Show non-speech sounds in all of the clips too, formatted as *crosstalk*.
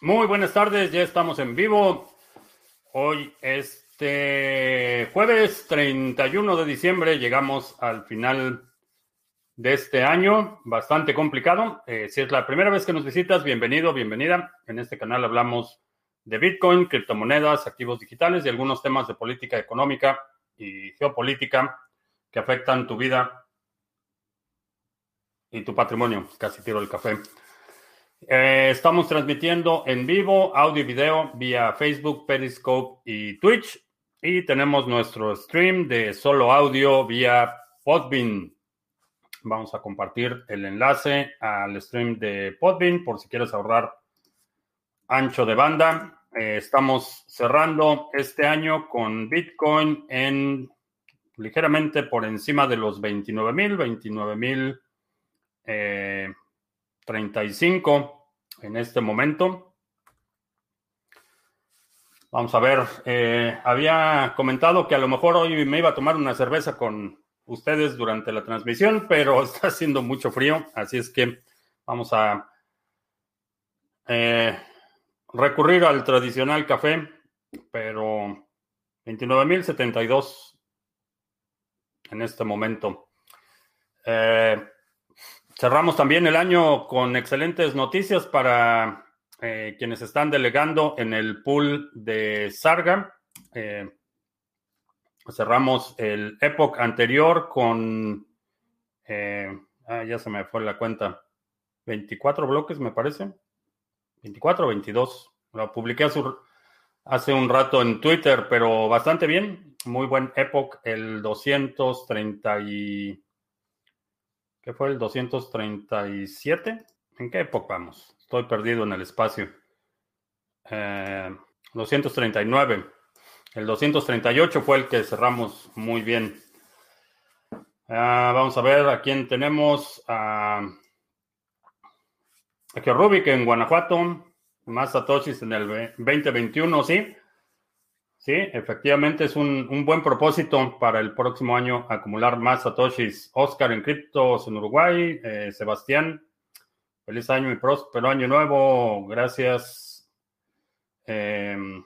Muy buenas tardes, ya estamos en vivo. Hoy, este jueves 31 de diciembre, llegamos al final de este año, bastante complicado. Eh, si es la primera vez que nos visitas, bienvenido, bienvenida. En este canal hablamos de Bitcoin, criptomonedas, activos digitales y algunos temas de política económica y geopolítica que afectan tu vida y tu patrimonio. Casi tiro el café. Eh, estamos transmitiendo en vivo, audio y video vía Facebook, Periscope y Twitch. Y tenemos nuestro stream de solo audio vía Podbean. Vamos a compartir el enlace al stream de Podbean por si quieres ahorrar ancho de banda. Eh, estamos cerrando este año con Bitcoin en ligeramente por encima de los 29 mil, 29 mil. Eh, 35 en este momento. Vamos a ver, eh, había comentado que a lo mejor hoy me iba a tomar una cerveza con ustedes durante la transmisión, pero *laughs* está haciendo mucho frío, así es que vamos a eh, recurrir al tradicional café, pero 29.072 en este momento. Eh, Cerramos también el año con excelentes noticias para eh, quienes están delegando en el pool de Sarga. Eh, cerramos el Epoch anterior con, eh, ah, ya se me fue la cuenta, 24 bloques me parece, 24 o 22. Lo publiqué hace un rato en Twitter, pero bastante bien. Muy buen Epoch, el 230 y ¿Qué fue el 237? ¿En qué época vamos? Estoy perdido en el espacio. 239. Eh, el 238 fue el que cerramos muy bien. Ah, vamos a ver a quién tenemos. a Rubik en Guanajuato. Más satoshis en el 2021, sí. Sí, efectivamente es un, buen propósito para el próximo año acumular más satoshis. Oscar en criptos en Uruguay, eh, Sebastián, feliz año y próspero año nuevo. Gracias. Em,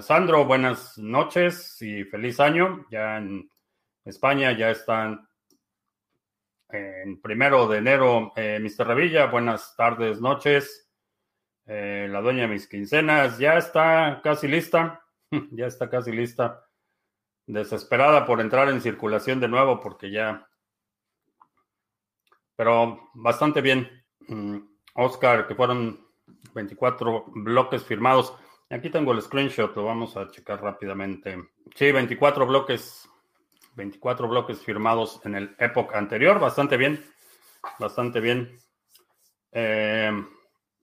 Sandro, buenas noches y feliz año. Ya en España ya están en primero de enero. Eh, Mr. Revilla, buenas tardes, noches. Eh, la dueña de mis quincenas ya está casi lista. *laughs* ya está casi lista. Desesperada por entrar en circulación de nuevo porque ya... Pero bastante bien. Mm, Oscar, que fueron 24 bloques firmados. Aquí tengo el screenshot, lo vamos a checar rápidamente. Sí, 24 bloques, 24 bloques firmados en el época anterior, bastante bien, bastante bien. Eh,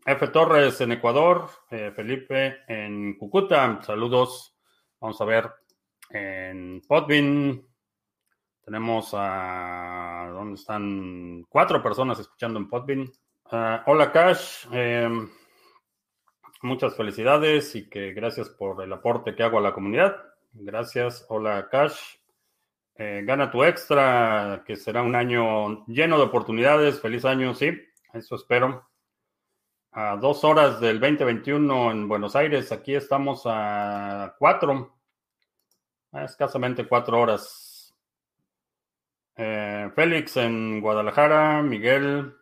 F. Torres en Ecuador, eh, Felipe en Cucuta, saludos. Vamos a ver en Podbean. Tenemos a. ¿Dónde están? Cuatro personas escuchando en Podbean. Ah, hola, Cash. Em, muchas felicidades y que gracias por el aporte que hago a la comunidad. Gracias. Hola, Cash. Eh, gana tu extra, que será un año lleno de oportunidades. Feliz año, sí. Eso espero a dos horas del 2021 en Buenos Aires. Aquí estamos a cuatro, escasamente cuatro horas. Eh, Félix en Guadalajara, Miguel,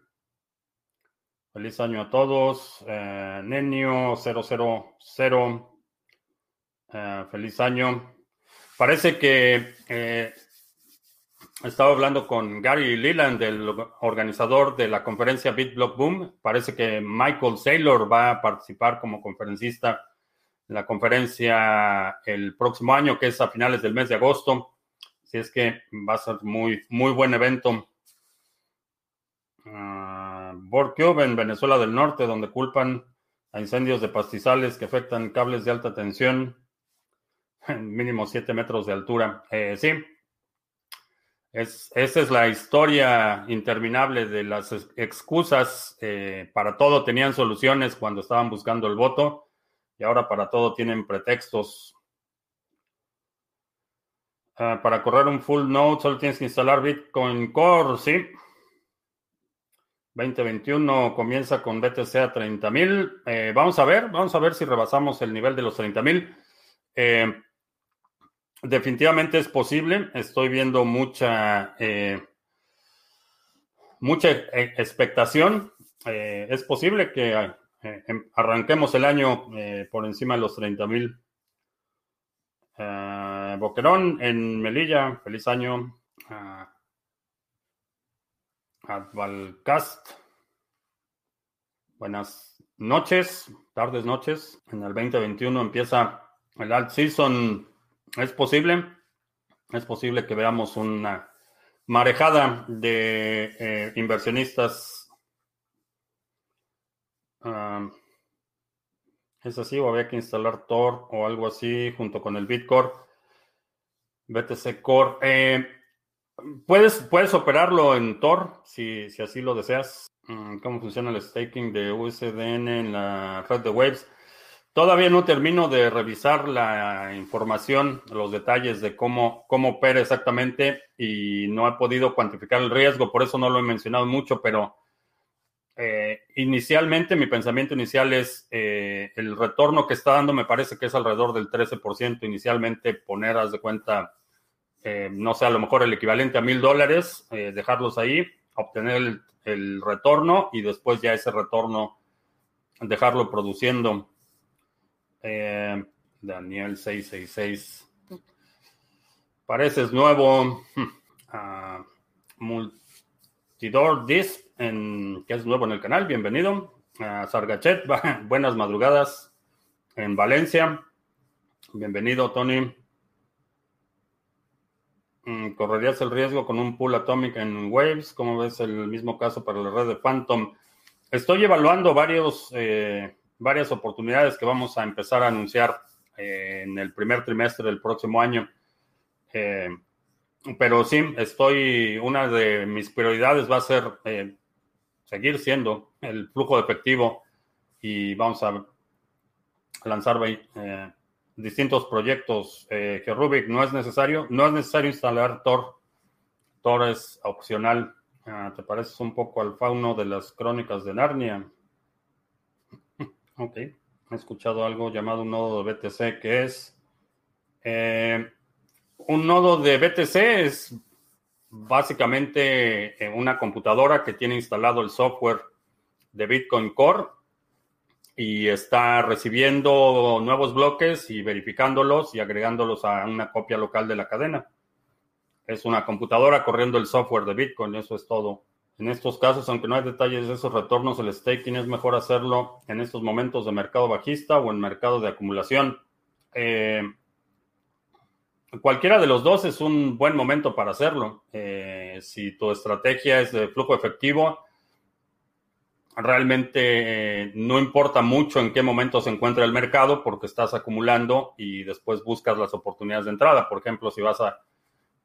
feliz año a todos. Eh, Nenio 000, eh, feliz año. Parece que eh, estaba hablando con Gary Leland, el organizador de la conferencia BitBlock Boom. Parece que Michael Saylor va a participar como conferencista en la conferencia el próximo año, que es a finales del mes de agosto. Así es que va a ser muy, muy buen evento. Uh, en Venezuela del Norte, donde culpan a incendios de pastizales que afectan cables de alta tensión en mínimo 7 metros de altura. Eh, sí, esa es la historia interminable de las excusas. Eh, para todo tenían soluciones cuando estaban buscando el voto y ahora para todo tienen pretextos. Ah, para correr un full node solo tienes que instalar Bitcoin Core, sí. 2021 comienza con BTC a 30 mil. Eh, vamos a ver, vamos a ver si rebasamos el nivel de los 30 mil. Eh, definitivamente es posible. Estoy viendo mucha, eh, mucha expectación. es posible que em, arranquemos el año por encima de los 30 mil. Boquerón en Melilla, feliz año. Ah, Advalcast. Buenas noches, tardes, noches. En el 2021 empieza el alt season. ¿Es posible? Es posible que veamos una marejada de eh, inversionistas. Ah, ¿Es así o había que instalar Tor o algo así junto con el Bitcore? BTC Core. Eh, Puedes, puedes operarlo en Tor si, si así lo deseas. Mm, ¿Cómo funciona el staking de USDN en la red de Waves? Todavía no termino de revisar la información, los detalles de cómo, cómo opera exactamente y no he podido cuantificar el riesgo, por eso no lo he mencionado mucho, pero eh, inicialmente mi pensamiento inicial es eh, el retorno que está dando me parece que es alrededor del 13%. Inicialmente poner, haz de cuenta, eh, no sé, a lo mejor el equivalente a mil dólares, dejarlos ahí, obtener el, retorno y después ya ese retorno dejarlo produciendo. Eh, Daniel 666. Pareces nuevo. Uh, Multidor Disc, en, que es nuevo en el canal. Bienvenido. Uh, Sargachet, *laughs* buenas madrugadas en Valencia. Bienvenido, Tony. Mm, ¿Correrías el riesgo con un pool Atomic en Waves? ¿Cómo ves el mismo caso para la red de Phantom? Estoy evaluando varios, eh, varias oportunidades que vamos a empezar a anunciar eh, en el primer trimestre del próximo año. Eh, pero sí, estoy, una de mis prioridades va a ser seguir siendo el flujo de efectivo y vamos a lanzar distintos proyectos. Eh, que Rubik no es necesario, no es necesario instalar Tor. Tor es opcional. Ah, ¿Te pareces un poco al fauno de las crónicas de Narnia? Ok. He escuchado algo llamado un nodo de BTC que es. Eh, un nodo de BTC es básicamente eh, una computadora que tiene instalado el software de Bitcoin Core y está recibiendo nuevos bloques y verificándolos y agregándolos a una copia local de la cadena. Es una computadora corriendo el software de Bitcoin, eso es todo. En estos casos, aunque no hay detalles de esos retornos, el staking es mejor hacerlo en estos momentos de mercado bajista o en mercado de acumulación. Eh, cualquiera de los dos es un buen momento para hacerlo. Eh, si tu estrategia es de flujo efectivo, realmente eh, no importa mucho en qué momento se encuentra el mercado porque estás acumulando y después buscas las oportunidades de entrada. Por ejemplo, si vas a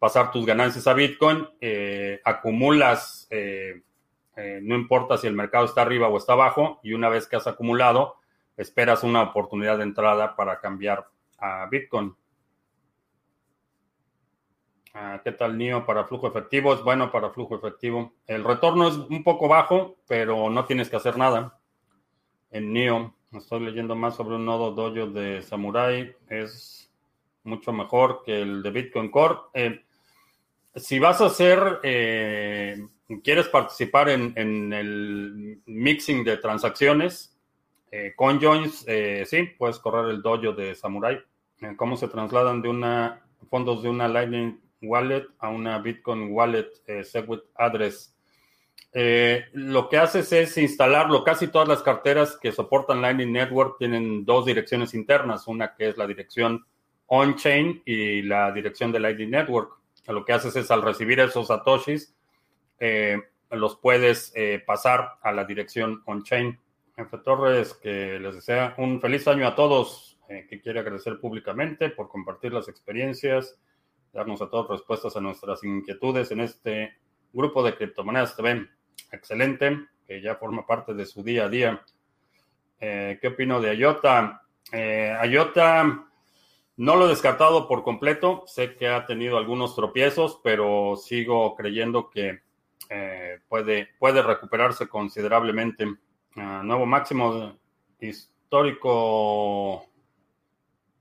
pasar tus ganancias a Bitcoin, eh, acumulas, eh, no importa si el mercado está arriba o está abajo, y una vez que has acumulado, esperas una oportunidad de entrada para cambiar a Bitcoin. Ah, ¿Qué tal NIO para flujo efectivo? Es bueno para flujo efectivo. El retorno es un poco bajo, pero no tienes que hacer nada. En NIO, estoy leyendo más sobre un nodo dojo de Samurai. Es mucho mejor que el de Bitcoin Core. Eh, si vas a hacer, eh, quieres participar en, el mixing de transacciones, eh, CoinJoins, eh, sí, puedes correr el dojo de Samurai. ¿Cómo se trasladan de una fondos de una Lightning wallet a una Bitcoin wallet eh, Segwit address. Eh, lo que haces es instalarlo. Casi todas las carteras que soportan Lightning Network tienen dos direcciones internas, una que es la dirección on-chain y la dirección de Lightning Network. Lo que haces es al recibir esos satoshis, eh, los puedes pasar a la dirección on-chain. F. Torres, que les desea un feliz año a todos, que quiere agradecer públicamente por compartir las experiencias darnos a todos respuestas a nuestras inquietudes en este grupo de criptomonedas TV. Excelente, que ya forma parte de su día a día. Eh, ¿Qué opino de IOTA? Eh, IOTA no lo he descartado por completo. Sé que ha tenido algunos tropiezos, pero sigo creyendo que puede, puede recuperarse considerablemente. Ah, nuevo máximo histórico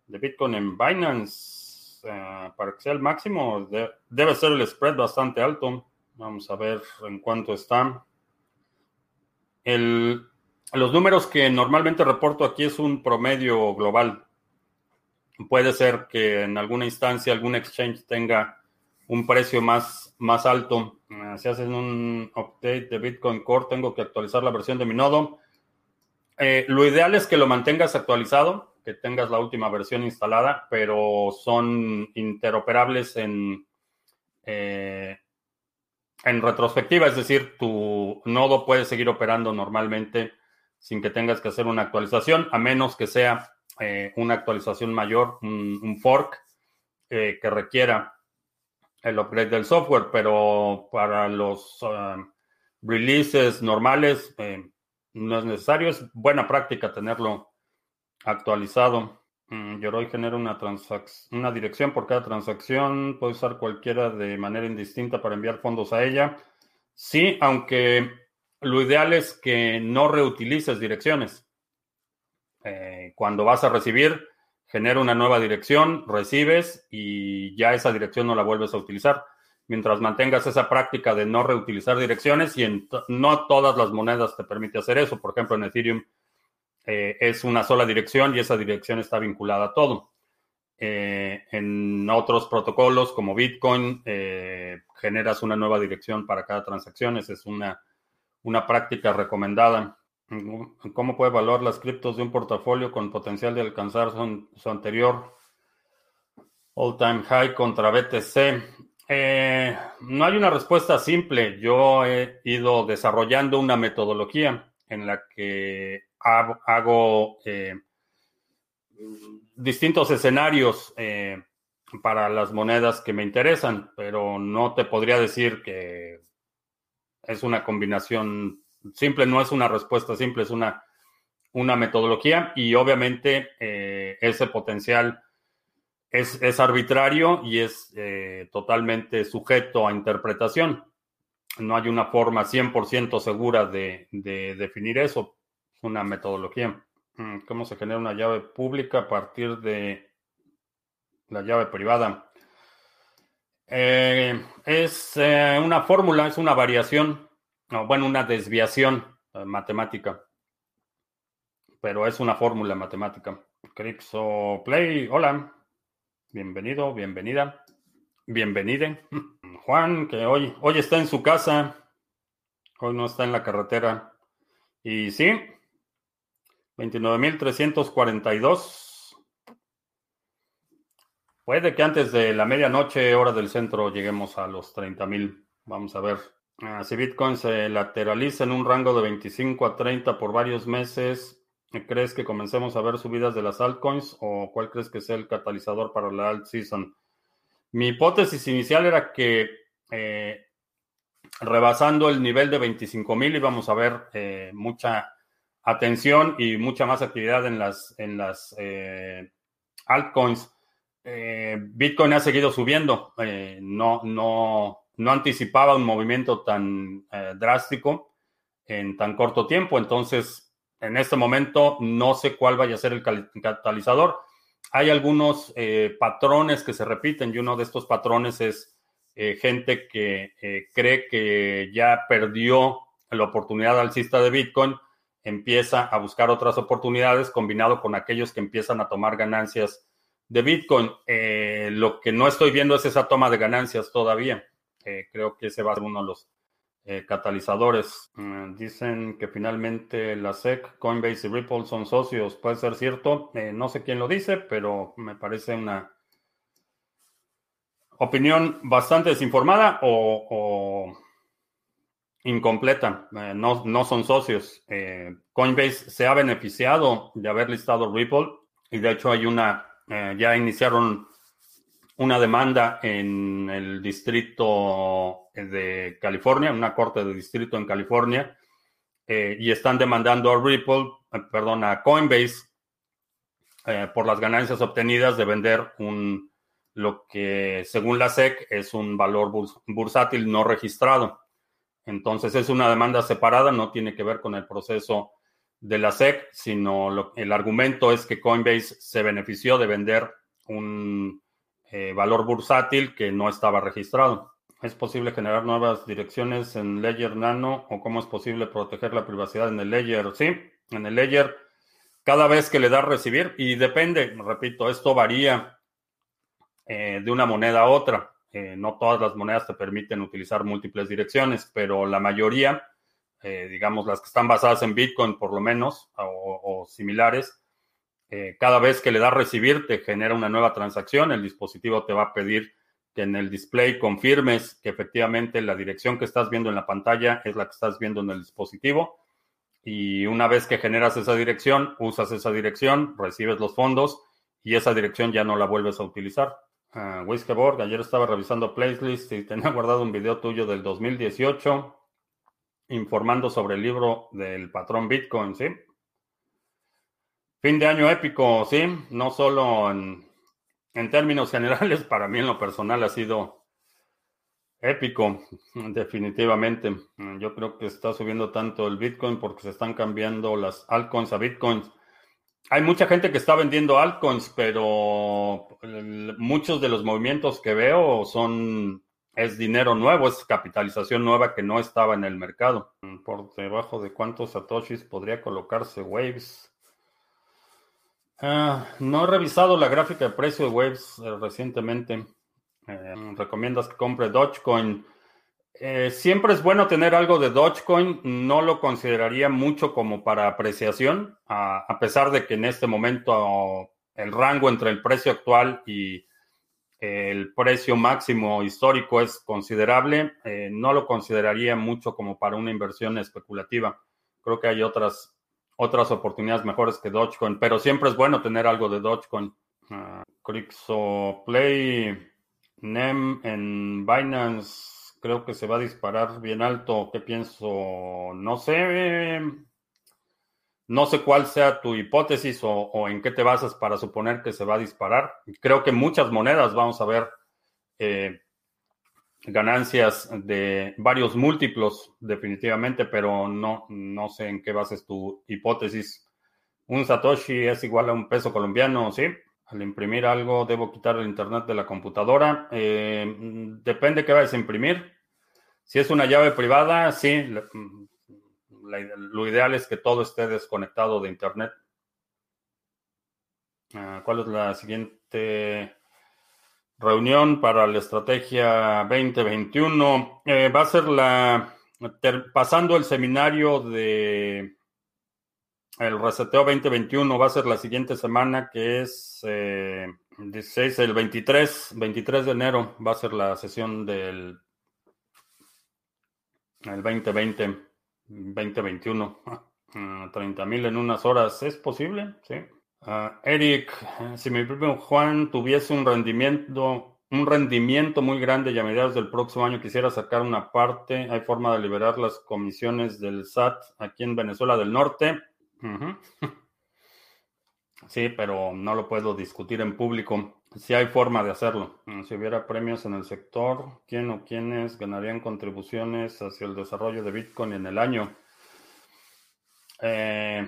de Bitcoin en Binance. para que sea el máximo, debe ser el spread bastante alto. Vamos a ver en cuánto está. El, los números que normalmente reporto aquí es un promedio global. Puede ser que en alguna instancia algún exchange tenga un precio más, más alto. Eh, si haces un update de Bitcoin Core, tengo que actualizar la versión de mi nodo. Eh, lo ideal es que lo mantengas actualizado, que tengas la última versión instalada, pero son interoperables en, eh, en retrospectiva, es decir, tu nodo puede seguir operando normalmente sin que tengas que hacer una actualización, a menos que sea eh, una actualización mayor, un, fork eh, que requiera el upgrade del software, pero para los uh, releases normales eh, no es necesario, es buena práctica tenerlo actualizado. Mm, Yoroi genera una, una dirección por cada transacción. Puede usar cualquiera de manera indistinta para enviar fondos a ella. Sí, aunque lo ideal es que no reutilices direcciones. Eh, cuando vas a recibir, genera una nueva dirección, recibes y ya esa dirección no la vuelves a utilizar. Mientras mantengas esa práctica de no reutilizar direcciones y en no todas las monedas te permite hacer eso. Por ejemplo, en Ethereum eh, es una sola dirección y esa dirección está vinculada a todo. Eh, en otros protocolos como Bitcoin, eh, generas una nueva dirección para cada transacción. Esa es una, una práctica recomendada. ¿Cómo puede evaluar las criptos de un portafolio con potencial de alcanzar su, anterior all-time high contra BTC? no hay una respuesta simple. Yo he ido desarrollando una metodología en la que hago eh, distintos escenarios eh, para las monedas que me interesan, pero no te podría decir que es una combinación simple, no es una respuesta simple, es una, una metodología y obviamente eh, ese potencial es, es, arbitrario y es totalmente sujeto a interpretación. No hay una forma 100% segura de, de definir eso una metodología. Mm, ¿Cómo se genera una llave pública a partir de la llave privada? Eh, es eh, una fórmula, es una variación, bueno, una desviación eh, matemática, pero es una fórmula matemática. Crixo Play, hola, bienvenido, bienvenida, bienvenide. *laughs* Juan, que hoy, hoy está en su casa, hoy no está en la carretera. Y sí, 29.342. Puede que antes de la medianoche, hora del centro, lleguemos a los 30.000. Vamos a ver. Ah, si Bitcoin se lateraliza en un rango de 25 a 30 por varios meses, ¿crees que comencemos a ver subidas de las altcoins o cuál crees que sea el catalizador para la alt season? Mi hipótesis inicial era que eh, rebasando el nivel de 25.000 íbamos a ver eh, mucha atención y mucha más actividad en las, en las eh, altcoins. Bitcoin ha seguido subiendo, no, no, no anticipaba un movimiento tan drástico en tan corto tiempo, entonces en este momento no sé cuál vaya a ser el catalizador. Hay algunos patrones que se repiten y uno de estos patrones es gente que cree que ya perdió la oportunidad alcista de Bitcoin empieza a buscar otras oportunidades combinado con aquellos que empiezan a tomar ganancias de Bitcoin. Eh, lo que no estoy viendo es esa toma de ganancias todavía. Eh, creo que ese va a ser uno de los eh, catalizadores. Mm, dicen que finalmente la SEC, Coinbase y Ripple son socios. Puede ser cierto. no sé quién lo dice, pero me parece una opinión bastante desinformada o incompleta, eh, no, no, son socios. Eh, Coinbase se ha beneficiado de haber listado Ripple y de hecho hay una, eh, ya iniciaron una demanda en el distrito de California, una corte de distrito en California, y están demandando a Ripple, perdón, a Coinbase por las ganancias obtenidas de vender un, lo que según la SEC es un valor bursátil no registrado. Entonces es una demanda separada, no tiene que ver con el proceso de la SEC, sino el argumento es que Coinbase se benefició de vender un eh, valor bursátil que no estaba registrado. ¿Es posible generar nuevas direcciones en Ledger Nano o cómo es posible proteger la privacidad en el Ledger? Sí, en el Ledger cada vez que le das recibir y depende, repito, esto varía eh, de una moneda a otra. Eh, no todas las monedas te permiten utilizar múltiples direcciones, pero la mayoría digamos, las que están basadas en Bitcoin por lo menos, o, similares, eh, cada vez que le das recibir te genera una nueva transacción, el dispositivo te va a pedir que en el display confirmes que efectivamente la dirección que estás viendo en la pantalla es la que estás viendo en el dispositivo. Y una vez que generas esa dirección, usas esa dirección, recibes los fondos y esa dirección ya no la vuelves a utilizar. Uh, ayer estaba revisando playlist y *laughs* tenía guardado un video tuyo del 2018 informando sobre el libro del patrón Bitcoin, ¿sí? Fin de año épico, sí, no solo en, términos *laughs* generales, para mí en lo personal ha sido épico, definitivamente. Yo creo que está subiendo tanto el Bitcoin porque se están cambiando las altcoins a Bitcoins. Hay mucha gente que está vendiendo altcoins, pero muchos de los movimientos que veo son es dinero nuevo, es capitalización nueva que no estaba en el mercado. Por debajo de cuántos satoshis podría colocarse Waves. Ah, no he revisado la gráfica de precio de Waves eh, recientemente. Eh, recomiendas que compre Dogecoin. Eh, siempre es bueno tener algo de Dogecoin. No lo consideraría mucho como para apreciación, a pesar de que en este momento el rango entre el precio actual y el precio máximo histórico es considerable, eh, no lo consideraría mucho como para una inversión especulativa. Creo que hay otras, otras oportunidades mejores que Dogecoin, pero siempre es bueno tener algo de Dogecoin. Uh, Play, NEM en Binance, creo que se va a disparar bien alto. ¿Qué pienso? No sé. No sé cuál sea tu hipótesis o, en qué te basas para suponer que se va a disparar. Creo que muchas monedas vamos a ver eh, ganancias de varios múltiplos, definitivamente, pero no, no sé en qué bases tu hipótesis. Un Satoshi es igual a un peso colombiano, ¿sí? Al imprimir algo, debo quitar el internet de la computadora. Eh, depende qué vayas a imprimir. Si es una llave privada, sí, lo ideal es que todo esté desconectado de Internet. Ah, ¿Cuál es la siguiente reunión para la estrategia 2021? Eh, va a ser la, pasando el seminario de el reseteo 2021, va a ser la siguiente semana que es eh, 16, el 23, 23 de enero, va a ser la sesión del el 2020. 2021. 30 mil en unas horas. ¿Es posible? Sí. Ah, Eric, si mi primo Juan tuviese un rendimiento, un rendimiento muy grande y a mediados del próximo año quisiera sacar una parte, ¿hay forma de liberar las comisiones del SAT aquí en Venezuela del Norte? Sí, pero no lo puedo discutir en público. Si hay forma de hacerlo. Si hubiera premios en el sector, ¿quién o quiénes ganarían contribuciones hacia el desarrollo de Bitcoin en el año? Eh,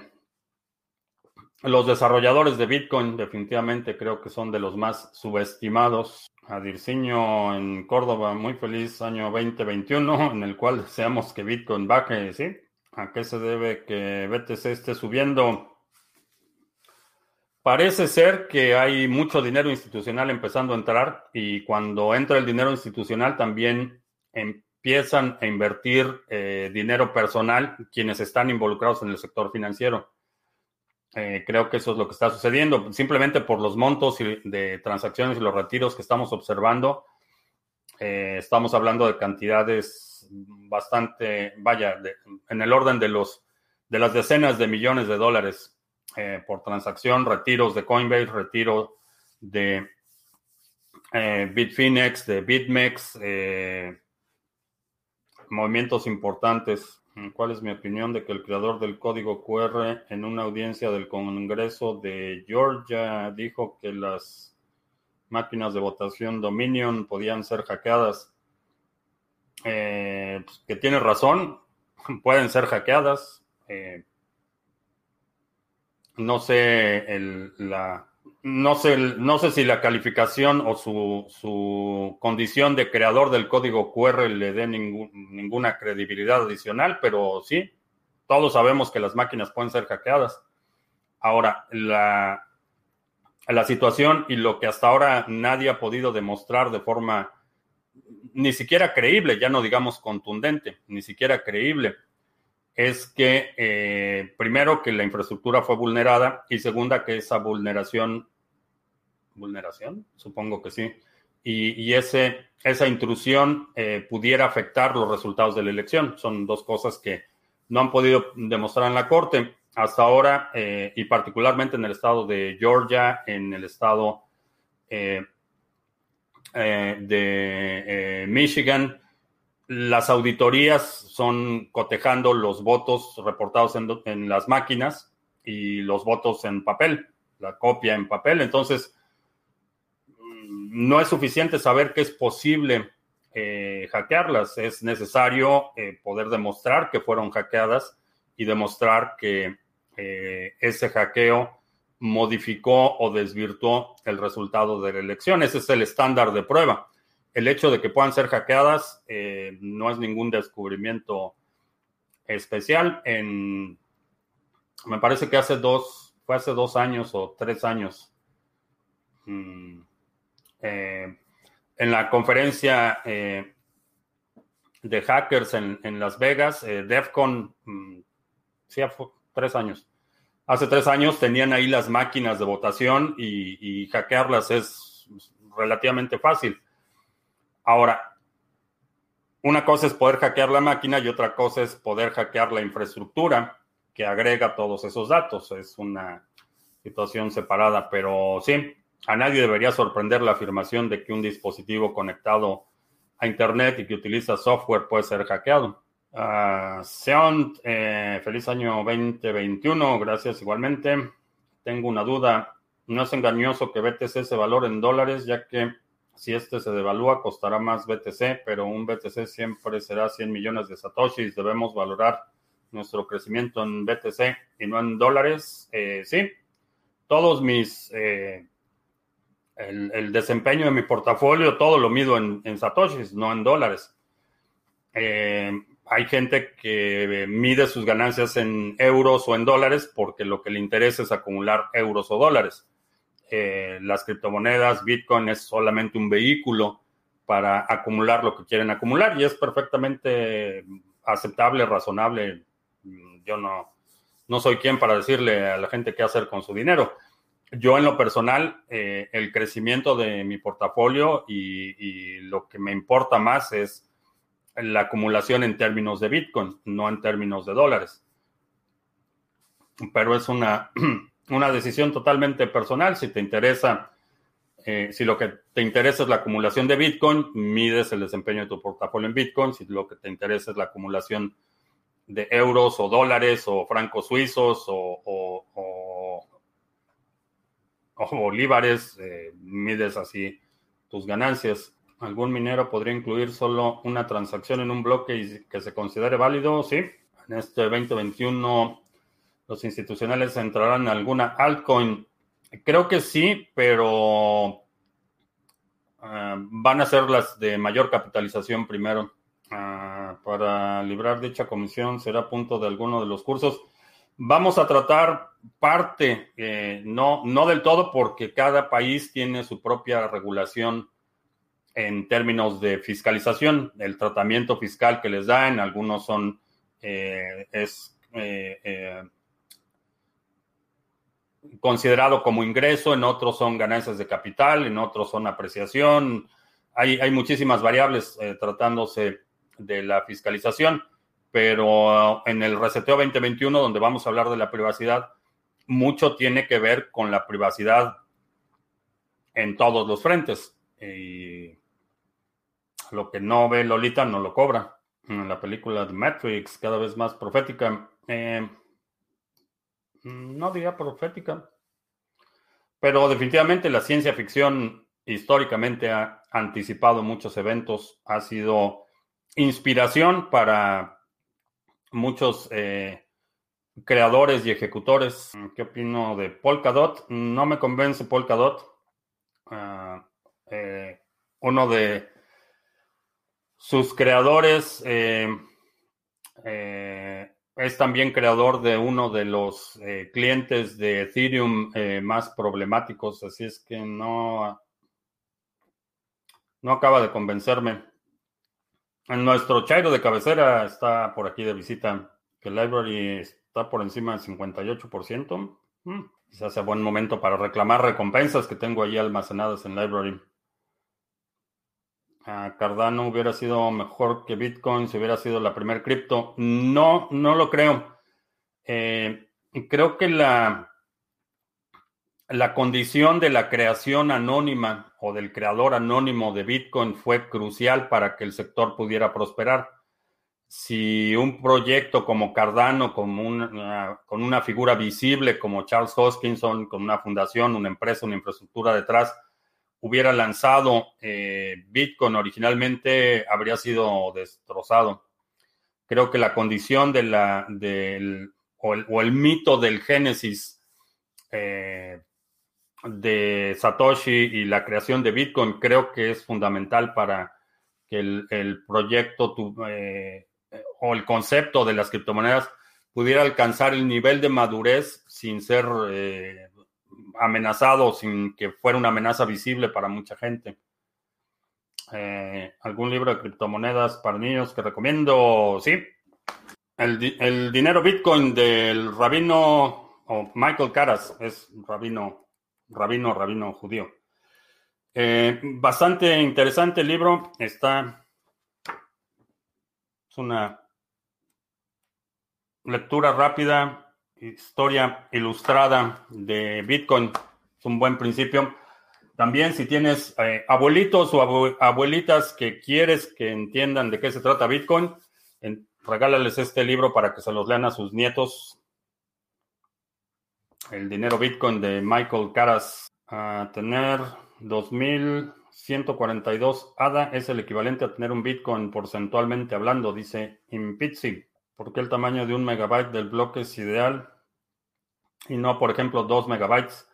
los desarrolladores de Bitcoin definitivamente creo que son de los más subestimados. Adirciño en Córdoba, muy feliz año 2021, en el cual deseamos que Bitcoin baje, ¿sí? ¿A qué se debe que BTC esté subiendo? Parece ser que hay mucho dinero institucional empezando a entrar y cuando entra el dinero institucional también empiezan a invertir eh, dinero personal quienes están involucrados en el sector financiero. Eh, creo que eso es lo que está sucediendo. Simplemente por los montos de transacciones y los retiros que estamos observando, eh, estamos hablando de cantidades bastante, vaya, en el orden de los de las decenas de millones de dólares eh, por transacción, retiros de Coinbase, retiro de Bitfinex, de BitMEX, movimientos importantes. ¿Cuál es mi opinión de que el creador del código QR en una audiencia del Congreso de Georgia dijo que las máquinas de votación Dominion podían ser hackeadas? eh, pues, que tiene razón, *laughs* pueden ser hackeadas. Eh, no sé la no sé, no sé si la calificación o su, su, condición de creador del código QR le dé ninguna credibilidad adicional, pero sí, todos sabemos que las máquinas pueden ser hackeadas. Ahora, la, la situación y lo que hasta ahora nadie ha podido demostrar de forma ni siquiera creíble, ya no digamos contundente, ni siquiera creíble, es que eh, primero que la infraestructura fue vulnerada y segunda que esa vulneración, vulneración, supongo que sí, y, ese, esa intrusión eh, pudiera afectar los resultados de la elección. Son dos cosas que no han podido demostrar en la Corte hasta ahora, eh, y particularmente en el estado de Georgia, en el estado de Michigan, las auditorías son cotejando los votos reportados en, las máquinas y los votos en papel, la copia en papel. Entonces, mm, no es suficiente saber que es posible eh, hackearlas, es necesario eh, poder demostrar que fueron hackeadas y demostrar que eh, ese hackeo modificó o desvirtuó el resultado de la elección. Ese es el estándar de prueba el hecho de que puedan ser hackeadas eh, no es ningún descubrimiento especial. Me parece que hace dos, fue hace dos años o tres años, mm, eh, en la conferencia eh, de hackers en, Las Vegas, DEFCON, mm, sí, tres años. Hace tres años tenían ahí las máquinas de votación y hackearlas es relativamente fácil Ahora, una cosa es poder hackear la máquina y otra cosa es poder hackear la infraestructura que agrega todos esos datos. Es una situación separada, pero sí, a nadie debería sorprender la afirmación de que un dispositivo conectado a Internet y que utiliza software puede ser hackeado. Uh, Sean, eh, feliz año 2021, gracias igualmente. Tengo una duda, no es engañoso que BTC se valore en dólares, ya que si este se devalúa, costará más BTC, pero un BTC siempre será 100 millones de satoshis. Debemos valorar nuestro crecimiento en BTC y no en dólares. Eh, sí, todos mis, eh, el, desempeño de mi portafolio, todo lo mido en, satoshis, no en dólares. Eh, hay gente que mide sus ganancias en euros o en dólares porque lo que le interesa es acumular euros o dólares. Eh, las criptomonedas, Bitcoin es solamente un vehículo para acumular lo que quieren acumular y es perfectamente aceptable, razonable. Yo no, no soy quien para decirle a la gente qué hacer con su dinero. Yo en lo personal, eh, el crecimiento de mi portafolio y, lo que me importa más es la acumulación en términos de Bitcoin, no en términos de dólares. Pero es una *clears throat* una decisión totalmente personal. Si te interesa, eh, si lo que te interesa es la acumulación de Bitcoin, mides el desempeño de tu portafolio en Bitcoin. Si lo que te interesa es la acumulación de euros o dólares o francos suizos o, o, bolívares, eh, mides así tus ganancias. ¿Algún minero podría incluir solo una transacción en un bloque que se considere válido? Sí. En este 2021 los institucionales entrarán en alguna altcoin. Creo que sí, pero ah, van a ser las de mayor capitalización primero. Ah, para librar dicha comisión será punto de alguno de los cursos. Vamos a tratar parte, eh, no, no del todo, porque cada país tiene su propia regulación en términos de fiscalización. El tratamiento fiscal que les da en algunos son eh, es eh, considerado como ingreso, en otros son ganancias de capital, en otros son apreciación. Hay, hay muchísimas variables eh, tratándose de la fiscalización, pero uh, en el reseteo 2021, donde vamos a hablar de la privacidad, mucho tiene que ver con la privacidad en todos los frentes. Y lo que no ve Lolita no lo cobra. En la película de Matrix, cada vez más profética. Eh, no diría profética, pero definitivamente la ciencia ficción históricamente ha anticipado muchos eventos, ha sido inspiración para muchos eh, creadores y ejecutores. ¿Qué opino de Polkadot? No me convence Polkadot. Ah, eh, uno de sus creadores eh, es también creador de uno de los clientes de Ethereum más problemáticos, así es que no, no acaba de convencerme. En nuestro Chairo de cabecera está por aquí de visita, que el library está por encima del 58%. Mm, quizás sea buen momento para reclamar recompensas que tengo allí almacenadas en library. Ah, Cardano hubiera sido mejor que Bitcoin si hubiera sido la primer cripto. No, no lo creo. Eh, creo que la, la condición de la creación anónima o del creador anónimo de Bitcoin fue crucial para que el sector pudiera prosperar. Si un proyecto como Cardano, como una, con una figura visible como Charles Hoskinson, con una fundación, una empresa, una infraestructura detrás, hubiera lanzado eh, Bitcoin originalmente, habría sido destrozado. Creo que la condición de la, del, o, el, mito del génesis eh, de Satoshi y la creación de Bitcoin creo que es fundamental para que el, proyecto eh, o el concepto de las criptomonedas pudiera alcanzar el nivel de madurez sin ser amenazado, sin que fuera una amenaza visible para mucha gente. Eh, ¿Algún libro de criptomonedas para niños que recomiendo? Sí. El, el dinero Bitcoin del rabino o Michael Caras es rabino rabino, rabino judío. Eh, bastante interesante el libro. Está. Es una lectura rápida, historia ilustrada de Bitcoin. Es un buen principio. También si tienes eh, abuelitos o abuelitas que quieres que entiendan de qué se trata Bitcoin, regálales este libro para que se los lean a sus nietos el dinero Bitcoin de Michael Caras a tener 2.142 ADA es el equivalente a tener un Bitcoin porcentualmente hablando, dice Impitsi. ¿Por qué el tamaño de un megabyte del bloque es ideal y no, por ejemplo, 2 megabytes?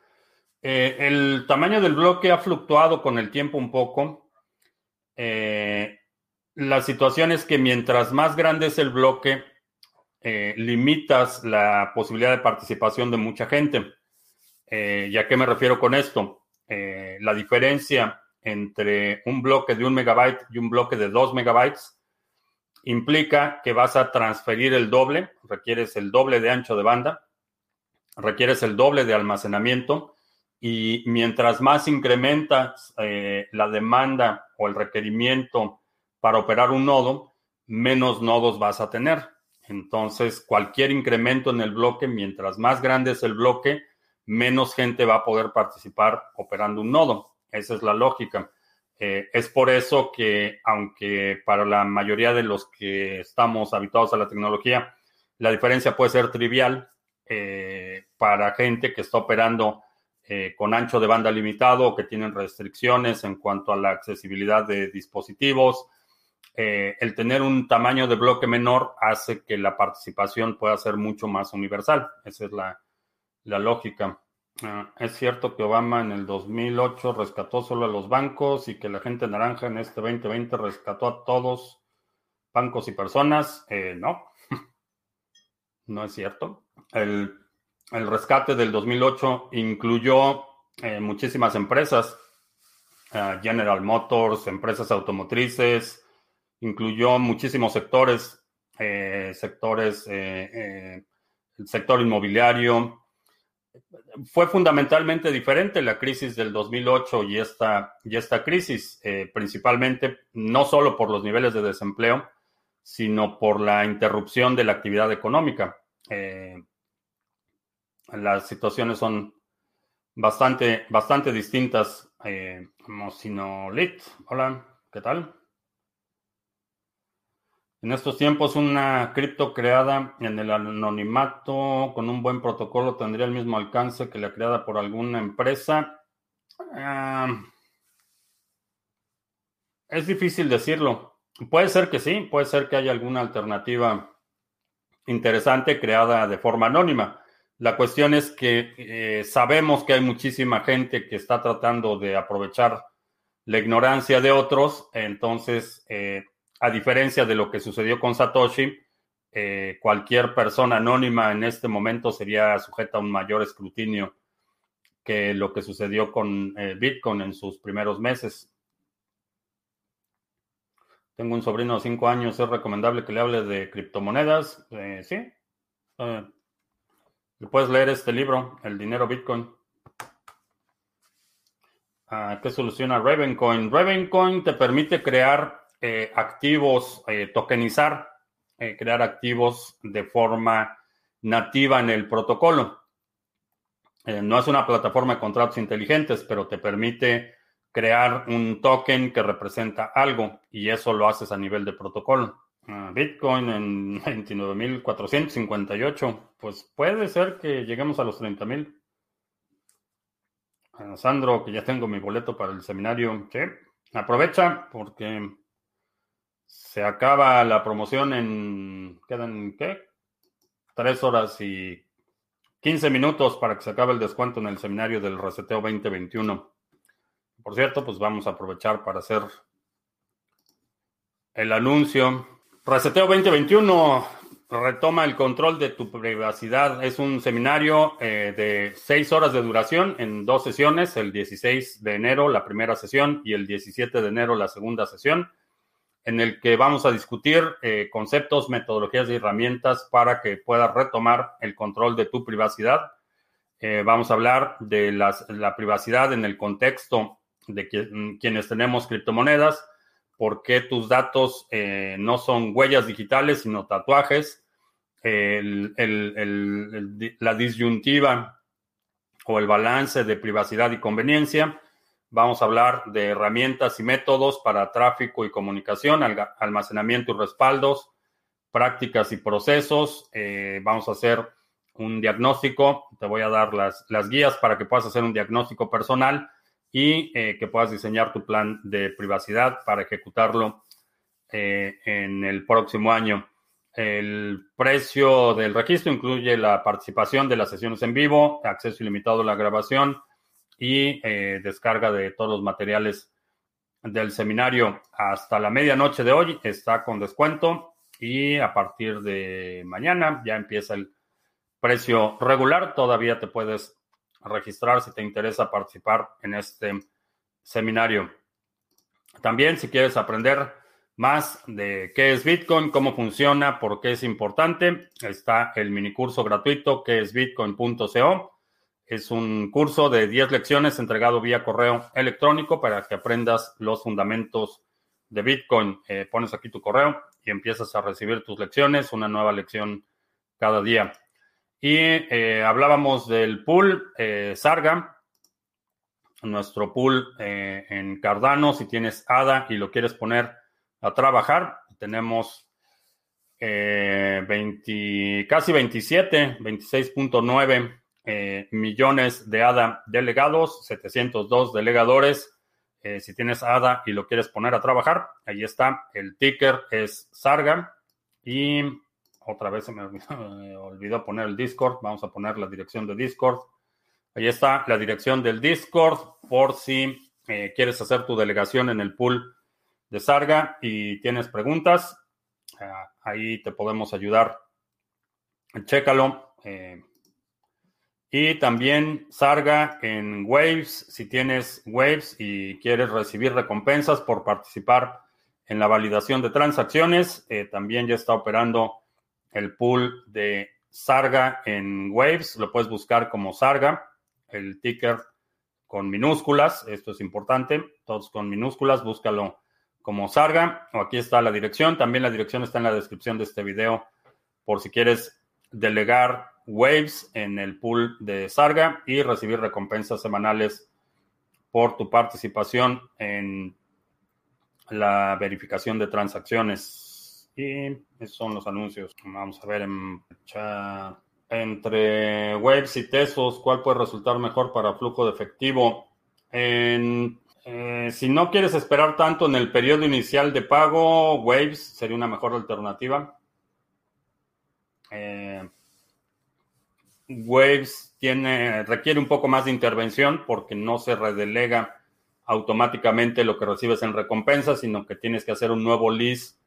Eh, el tamaño del bloque ha fluctuado con el tiempo un poco. Eh, la situación es que mientras más grande es el bloque, eh, limitas la posibilidad de participación de mucha gente. ¿Y a qué me refiero con esto? La diferencia entre un bloque de un megabyte y un bloque de dos megabytes implica que vas a transferir el doble, requieres el doble de ancho de banda, requieres el doble de almacenamiento y mientras más incrementas la demanda o el requerimiento para operar un nodo, menos nodos vas a tener. Entonces, cualquier incremento en el bloque, mientras más grande es el bloque, menos gente va a poder participar operando un nodo. Esa es la lógica. Eh, es por eso que, aunque para la mayoría de los que estamos habituados a la tecnología, la diferencia puede ser trivial, eh, para gente que está operando eh, con ancho de banda limitado o que tienen restricciones en cuanto a la accesibilidad de dispositivos, eh, el tener un tamaño de bloque menor hace que la participación pueda ser mucho más universal. Esa es la, lógica. Ah, es cierto que Obama en el 2008 rescató solo a los bancos y que la gente naranja en este 2020 rescató a todos bancos y personas. Eh, no, *laughs* no es cierto. El, rescate del 2008 incluyó eh, muchísimas empresas, ah, General Motors, empresas automotrices, incluyó muchísimos sectores, eh, sectores, eh, eh, el sector inmobiliario. Fue fundamentalmente diferente la crisis del 2008 y esta, y esta crisis, principalmente no solo por los niveles de desempleo, sino por la interrupción de la actividad económica. Las situaciones son bastante, bastante distintas. Eh, hola, ¿qué tal? En estos tiempos, una cripto creada en el anonimato con un buen protocolo tendría el mismo alcance que la creada por alguna empresa. Es difícil decirlo. Puede ser que sí, puede ser que haya alguna alternativa interesante creada de forma anónima. La cuestión es que eh, sabemos que hay muchísima gente que está tratando de aprovechar la ignorancia de otros, entonces, eh, a diferencia de lo que sucedió con Satoshi, eh, cualquier persona anónima en este momento sería sujeta a un mayor escrutinio que lo que sucedió con Bitcoin en sus primeros meses. Tengo un sobrino de 5 años, es recomendable que le hable de criptomonedas. Eh, sí. Eh, puedes leer este libro, El dinero Bitcoin. Ah, ¿Qué soluciona Ravencoin? Ravencoin te permite crear eh, activos, tokenizar, crear activos de forma nativa en el protocolo. no es una plataforma de contratos inteligentes, pero te permite crear un token que representa algo y eso lo haces a nivel de protocolo. Ah, Bitcoin en *laughs* 29.458, pues puede ser que lleguemos a los 30.000. Ah, Sandro, que ya tengo mi boleto para el seminario, sí, aprovecha porque se acaba la promoción en, quedan, ¿qué? Tres horas y 15 minutos para que se acabe el descuento en el seminario del Reseteo 2021. Por cierto, pues vamos a aprovechar para hacer el anuncio. Reseteo 2021 retoma el control de tu privacidad. Es un seminario eh, de seis horas de duración en dos sesiones, el 16 de enero la primera sesión y el 17 de enero la segunda sesión, en el que vamos a discutir eh, conceptos, metodologías y herramientas para que puedas retomar el control de tu privacidad. Eh, vamos a hablar de la privacidad en el contexto de mm, quienes tenemos criptomonedas, por qué tus datos eh, no son huellas digitales, sino tatuajes, la disyuntiva o el balance de privacidad y conveniencia. Vamos a hablar de herramientas y métodos para tráfico y comunicación, almacenamiento y respaldos, prácticas y procesos. Eh, vamos a hacer un diagnóstico. Te voy a dar las, las guías para que puedas hacer un diagnóstico personal y eh, que puedas diseñar tu plan de privacidad para ejecutarlo eh, en el próximo año. El precio del registro incluye la participación de las sesiones en vivo, acceso ilimitado a la grabación y eh, descarga de todos los materiales del seminario hasta la medianoche de hoy. Está con descuento y a partir de mañana ya empieza el precio regular. Todavía te puedes registrar si te interesa participar en este seminario. También si quieres aprender más de qué es Bitcoin, cómo funciona, por qué es importante, está el mini curso gratuito que es bitcoin.co. Es un curso de 10 lecciones entregado vía correo electrónico para que aprendas los fundamentos de Bitcoin. Eh, pones aquí tu correo y empiezas a recibir tus lecciones, una nueva lección cada día. Y eh, hablábamos del pool eh, Sarga, nuestro pool eh, en Cardano. Si tienes ADA y lo quieres poner a trabajar, tenemos 20, casi 27, 26.9 millones de ADA delegados, 702 delegadores. si tienes ADA y lo quieres poner a trabajar, ahí está. El ticker es Sarga y otra vez se *laughs* me olvidó poner el Discord. Vamos a poner la dirección de Discord. Ahí está la dirección del Discord por si eh, quieres hacer tu delegación en el pool de Sarga y tienes preguntas. Ah, ahí te podemos ayudar. Chécalo. Eh, y también Sarga en Waves. Si tienes Waves y quieres recibir recompensas por participar en la validación de transacciones, eh, también ya está operando el pool de Sarga en Waves. Lo puedes buscar como Sarga, el ticker con minúsculas. Esto es importante. Todos con minúsculas. Búscalo como Sarga. O aquí está la dirección. También la dirección está en la descripción de este video por si quieres delegar Waves en el pool de Sarga y recibir recompensas semanales por tu participación en la verificación de transacciones. Y esos son los anuncios. Vamos a ver en, entre Waves y Tesos, ¿cuál puede resultar mejor para flujo de efectivo? Eh, si no quieres esperar tanto en el periodo inicial de pago, Waves sería una mejor alternativa. Eh, Waves tiene, requiere un poco más de intervención porque no se redelega automáticamente lo que recibes en recompensa, sino que tienes que hacer un nuevo list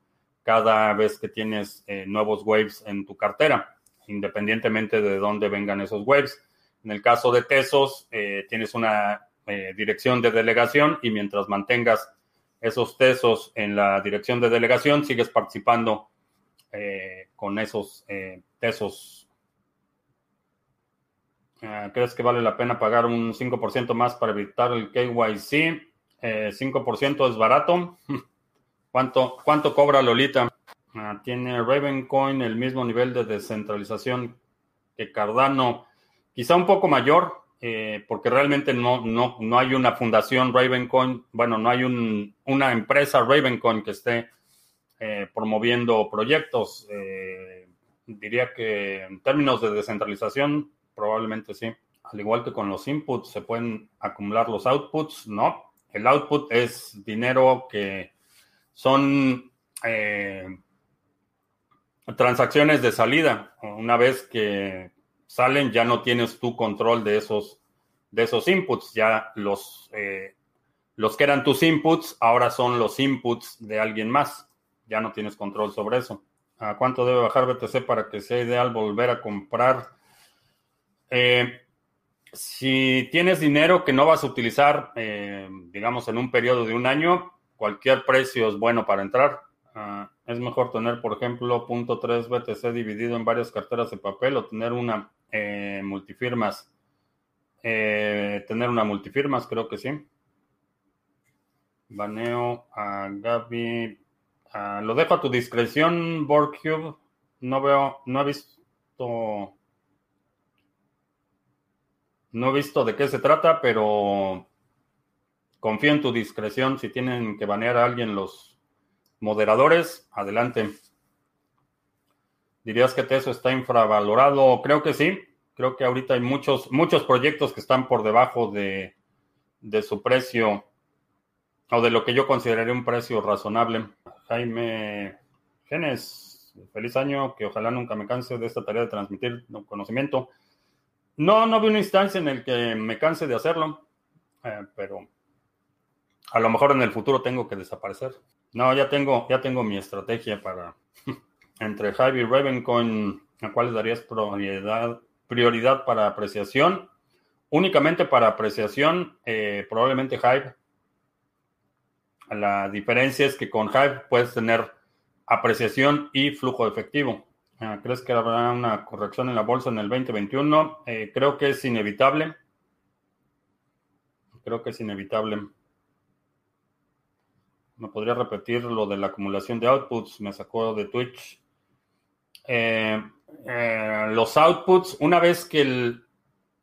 cada vez que tienes eh, nuevos waves en tu cartera, independientemente de dónde vengan esos waves. En el caso de Tesos, eh, tienes una eh, dirección de delegación y mientras mantengas esos Tesos en la dirección de delegación, sigues participando con esos Tesos Ah, ¿Crees que vale la pena pagar un 5% más para evitar el KYC? 5% eh, es barato. *laughs* ¿Cuánto, ¿Cuánto cobra Lolita? Ah, tiene Ravencoin el mismo nivel de descentralización que Cardano, quizá un poco mayor, eh, porque realmente no, no, no, hay una fundación Ravencoin, bueno, no hay un, una empresa Ravencoin que esté eh, promoviendo proyectos. diría que en términos de descentralización, Probablemente sí. Al igual que con los inputs, se pueden acumular los outputs. No, el output es dinero que son eh, transacciones de salida. Una vez que salen, ya no tienes tu control de esos, de esos inputs. Ya los, eh, los que eran tus inputs ahora son los inputs de alguien más. Ya no tienes control sobre eso. ¿A cuánto debe bajar BTC para que sea ideal volver a comprar? Eh, si tienes dinero que no vas a utilizar, digamos, en un periodo de un año, cualquier precio es bueno para entrar. Ah, es mejor tener, por ejemplo, .3 BTC dividido en varias carteras de papel o tener una eh, multifirmas. tener una multifirmas, creo que sí. Baneo a Gaby. Lo dejo a tu discreción, Borcube. No veo, no he visto no he visto de qué se trata, pero confío en tu discreción. Si tienen que banear a alguien los moderadores, adelante. ¿Dirías que eso está infravalorado? Creo que sí. Creo que ahorita hay muchos, muchos proyectos que están por debajo de, de su precio o de lo que yo consideraría un precio razonable. Jaime Genes, feliz año, que ojalá nunca me canse de esta tarea de transmitir conocimiento. No, no vi una instancia en la que me canse de hacerlo, eh, pero a lo mejor en el futuro tengo que desaparecer. No, ya tengo, ya tengo mi estrategia para *laughs* entre Hive y Ravencoin, ¿a cuáles darías prioridad, para apreciación? Únicamente para apreciación, eh, probablemente Hive. La diferencia es que con Hive puedes tener apreciación y flujo efectivo. Ah, ¿Crees que habrá una corrección en la bolsa en el 2021? Eh, creo que es inevitable. Creo que es inevitable. ¿Me podría repetir lo de la acumulación de outputs? Me sacó de Twitch. Eh, eh, los outputs, una vez que, el,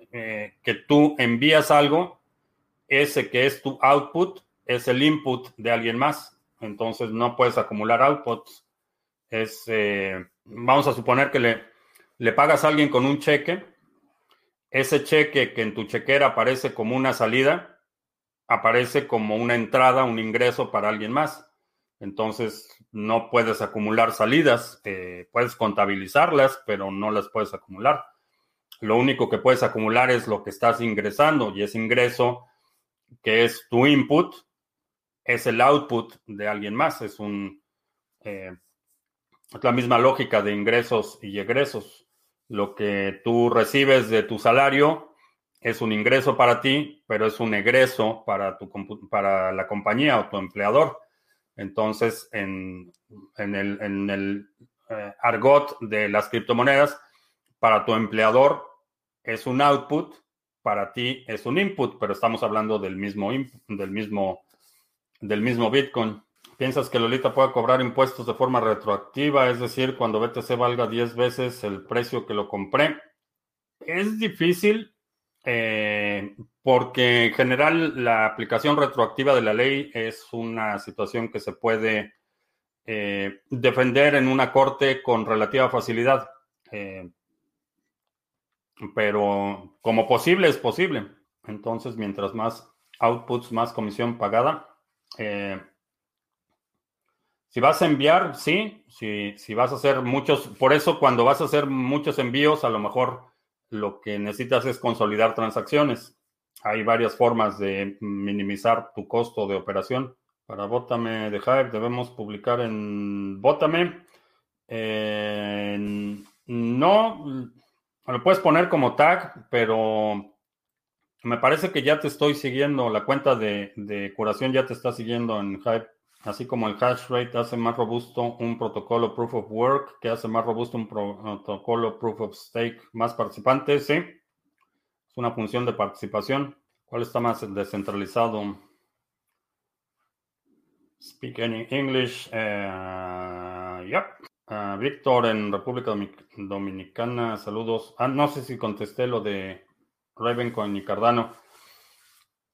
que tú envías algo, ese que es tu output es el input de alguien más. Entonces no puedes acumular outputs. Vamos a suponer que le, le pagas a alguien con un cheque, ese cheque que en tu chequera aparece como una salida, aparece como una entrada, un ingreso para alguien más. Entonces, no puedes acumular salidas, eh, puedes contabilizarlas, pero no las puedes acumular. Lo único que puedes acumular es lo que estás ingresando y ese ingreso, que es tu input, es el output de alguien más, es un, eh, es la misma lógica de ingresos y egresos. Lo que tú recibes de tu salario es un ingreso para ti, pero es un egreso para, tu, para la compañía o tu empleador. Entonces, en, el, eh, argot de las criptomonedas, para tu empleador es un output, para ti es un input, pero estamos hablando del mismo, del mismo, del mismo Bitcoin. ¿Piensas que Lolita pueda cobrar impuestos de forma retroactiva? Es decir, cuando BTC valga 10 veces el precio que lo compré. Es difícil eh, porque en general la aplicación retroactiva de la ley es una situación que se puede eh, defender en una corte con relativa facilidad. Eh, pero como posible es posible. Entonces, mientras más outputs más comisión pagada. Si vas a enviar, sí. Si, si vas a hacer muchos, por eso cuando vas a hacer muchos envíos, a lo mejor lo que necesitas es consolidar transacciones. Hay varias formas de minimizar tu costo de operación. Para Bótame de Hive debemos publicar en Bótame. no, lo puedes poner como tag, pero me parece que ya te estoy siguiendo, la cuenta de, curación ya te está siguiendo en Hive. Así como el hash rate hace más robusto un protocolo proof of work, que hace más robusto un protocolo proof of stake más participantes, sí. Es una función de participación. ¿Cuál está más descentralizado? Speak any English. Uh, yep. Uh, Víctor en República Dominicana, saludos. Ah, no sé si contesté lo de Ravencoin y Cardano.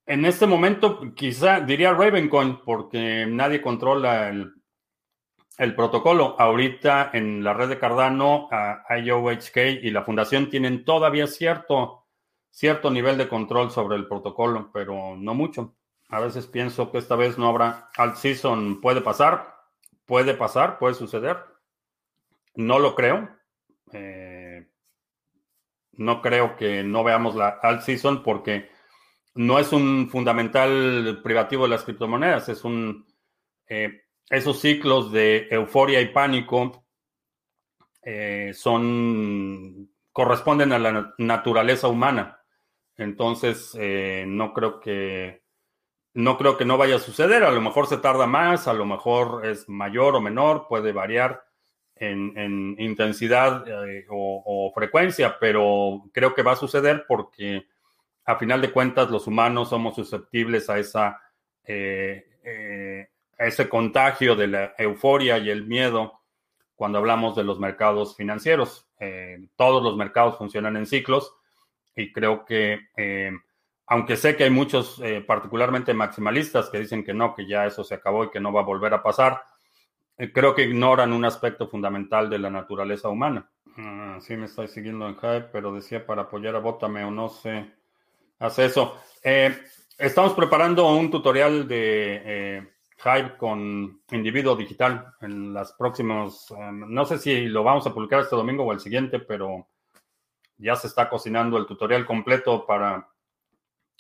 En este momento, quizá diría Ravencoin, porque nadie controla el, protocolo. Ahorita en la red de Cardano, IOHK y la fundación tienen todavía cierto, cierto nivel de control sobre el protocolo, pero no mucho. A veces pienso que esta vez no habrá alt season. Puede pasar, puede pasar, puede suceder. No lo creo. Eh, no creo que no veamos la alt season porque no es un fundamental privativo de las criptomonedas, es un eh, esos ciclos de euforia y pánico eh, son corresponden a la naturaleza humana. Entonces, eh, no creo que no creo que no vaya a suceder. A lo mejor se tarda más, a lo mejor es mayor o menor, puede variar en, intensidad o, o, frecuencia, pero creo que va a suceder porque a final de cuentas los humanos somos susceptibles a, esa, eh, eh, ese contagio de la euforia y el miedo cuando hablamos de los mercados financieros. Eh, todos los mercados funcionan en ciclos y creo que, aunque sé que hay muchos, particularmente maximalistas, que dicen que no, que ya eso se acabó y que no va a volver a pasar, creo que ignoran un aspecto fundamental de la naturaleza humana. Ah, sí, me estoy siguiendo en Hype, pero decía para apoyar a Bótame o no sé. Hace eso. Eh, estamos preparando un tutorial de eh, Hive con individuo digital en las próximas. Eh, no sé si lo vamos a publicar este domingo o el siguiente, pero ya se está cocinando el tutorial completo para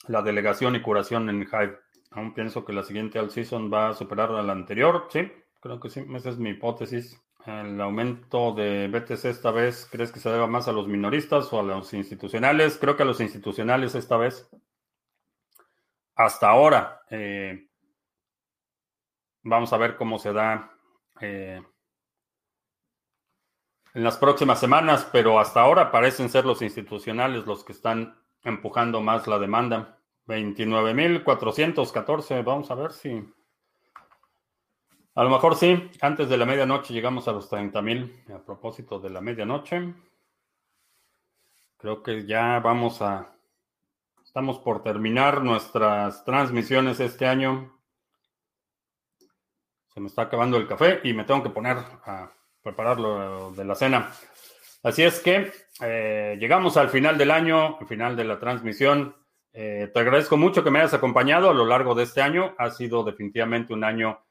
la delegación y curación en Hive. Aún pienso que la siguiente all season va a superar a la anterior. Sí, creo que sí. Esa es mi hipótesis. El aumento de BTC esta vez, ¿crees que se deba más a los minoristas o a los institucionales? Creo que a los institucionales esta vez. Hasta ahora. Eh, vamos a ver cómo se da eh, en las próximas semanas, pero hasta ahora parecen ser los institucionales los que están empujando más la demanda. 29.414, vamos a ver si a lo mejor sí, antes de la medianoche llegamos a los 30 mil. A propósito de la medianoche, creo que ya vamos a... Estamos por terminar nuestras transmisiones este año. Se me está acabando el café y me tengo que poner a preparar lo de la cena. Así es que eh, llegamos al final del año, al final de la transmisión. Eh, te agradezco mucho que me hayas acompañado a lo largo de este año. Ha sido definitivamente un año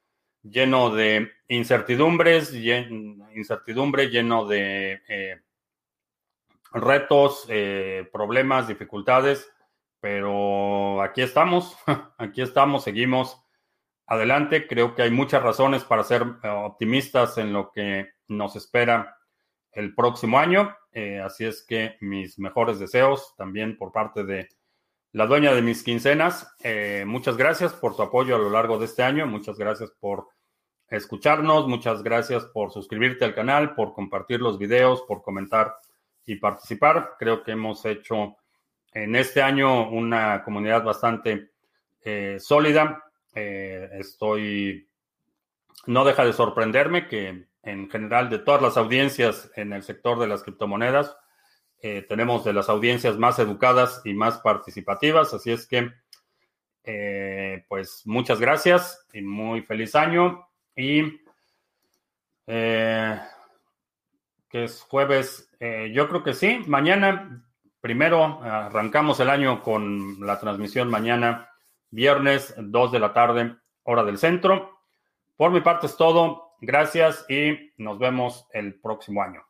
lleno de incertidumbres, incertidumbre, lleno de eh, retos, eh, problemas, dificultades, pero aquí estamos, *laughs* aquí estamos, seguimos adelante. Creo que hay muchas razones para ser eh, optimistas en lo que nos espera el próximo año. así es que mis mejores deseos también por parte de la dueña de mis quincenas. muchas gracias por tu apoyo a lo largo de este año. Muchas gracias por escucharnos. Muchas gracias por suscribirte al canal, por compartir los videos, por comentar y participar. Creo que hemos hecho en este año una comunidad bastante eh, sólida. Eh, estoy, no deja de sorprenderme que en general de todas las audiencias en el sector de las criptomonedas, eh, tenemos de las audiencias más educadas y más participativas. Así es que, pues muchas gracias y muy feliz año. Y eh, que es jueves, eh, yo creo que sí. Mañana, primero, arrancamos el año con la transmisión mañana viernes 2 de la tarde, hora del centro. Por mi parte es todo. Gracias y nos vemos el próximo año.